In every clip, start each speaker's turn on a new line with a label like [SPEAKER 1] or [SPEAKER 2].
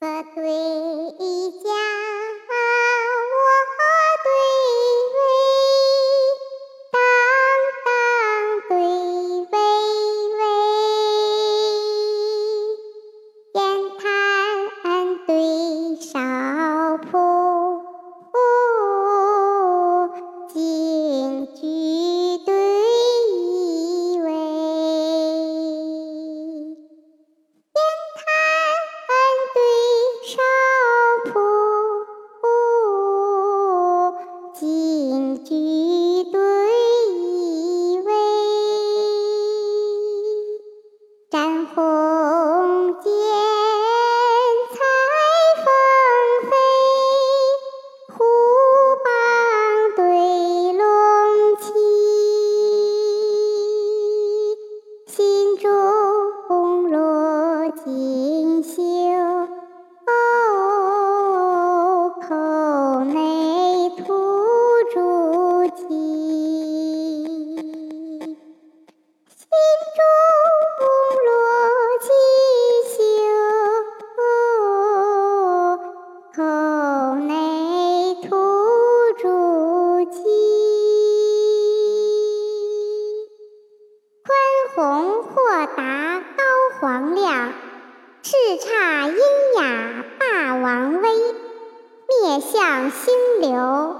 [SPEAKER 1] But we 内吐珠玑。宽宏豁达高皇亮，叱咤英雅霸王威。面向星流，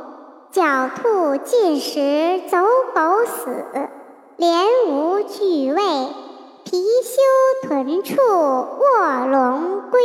[SPEAKER 1] 狡兔尽食走狗死。连无惧畏，貔貅豚处卧龙归。